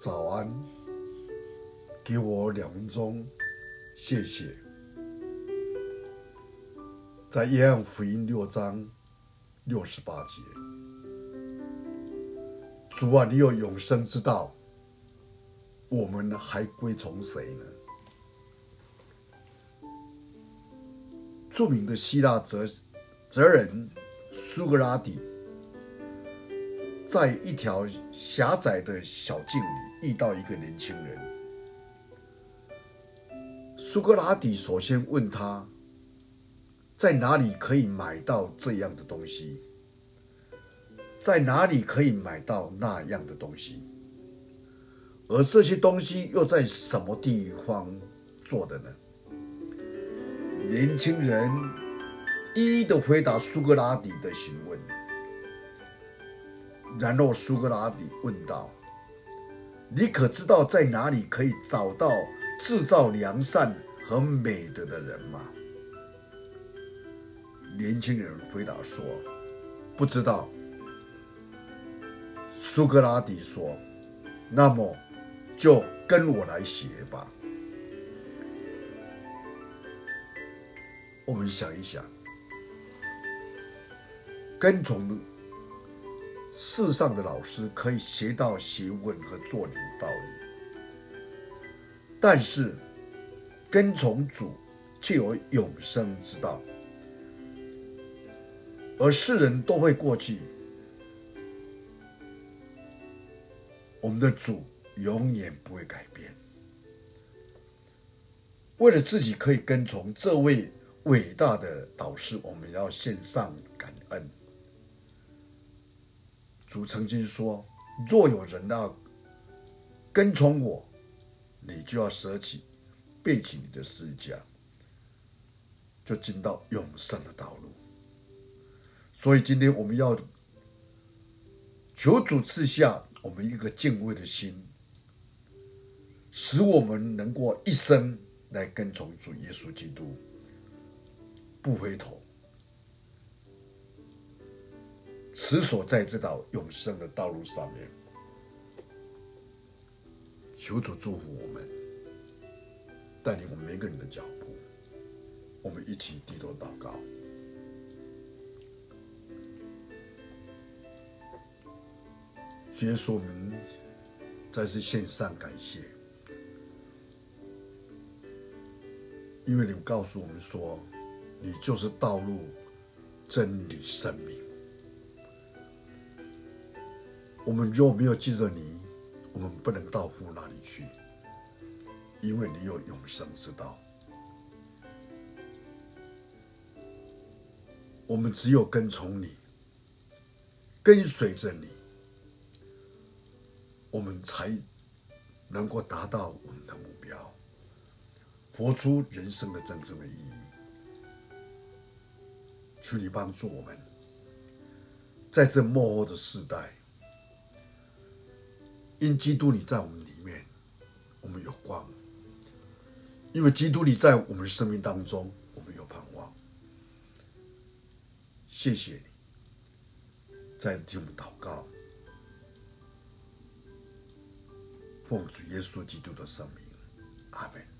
早安，给我两分钟，谢谢。在约翰福音六章六十八节，主啊，你有永生之道，我们还归从谁呢？著名的希腊哲哲人苏格拉底，在一条狭窄的小径里遇到一个年轻人。苏格拉底首先问他，在哪里可以买到这样的东西？在哪里可以买到那样的东西？而这些东西又在什么地方做的呢？年轻人一一的回答苏格拉底的询问。然后苏格拉底问道：“你可知道在哪里可以找到制造良善和美德的人吗？”年轻人回答说：“不知道。”苏格拉底说：“那么就跟我来学吧。”我们想一想，跟从。世上的老师可以学到学问和做人道理，但是跟从主却有永生之道，而世人都会过去，我们的主永远不会改变。为了自己可以跟从这位伟大的导师，我们要献上感恩。主曾经说：“若有人要跟从我，你就要舍弃，背起你的世界，就进到永生的道路。”所以今天我们要求主赐下我们一个敬畏的心，使我们能过一生来跟从主耶稣基督，不回头。持守在这道永生的道路上面，求主祝福我们，带领我们每个人的脚步。我们一起低头祷告。主耶稣，我们再次献上感谢，因为你告诉我们说，你就是道路、真理、生命。我们若没有记着你，我们不能到父那里去，因为你有永生之道。我们只有跟从你，跟随着你，我们才能够达到我们的目标，活出人生的真正的意义。求你帮助我们，在这末后的世代。因基督你在我们里面，我们有光；因为基督你在我们的生命当中，我们有盼望。谢谢你，再次听我们祷告，奉主耶稣基督的圣名，阿门。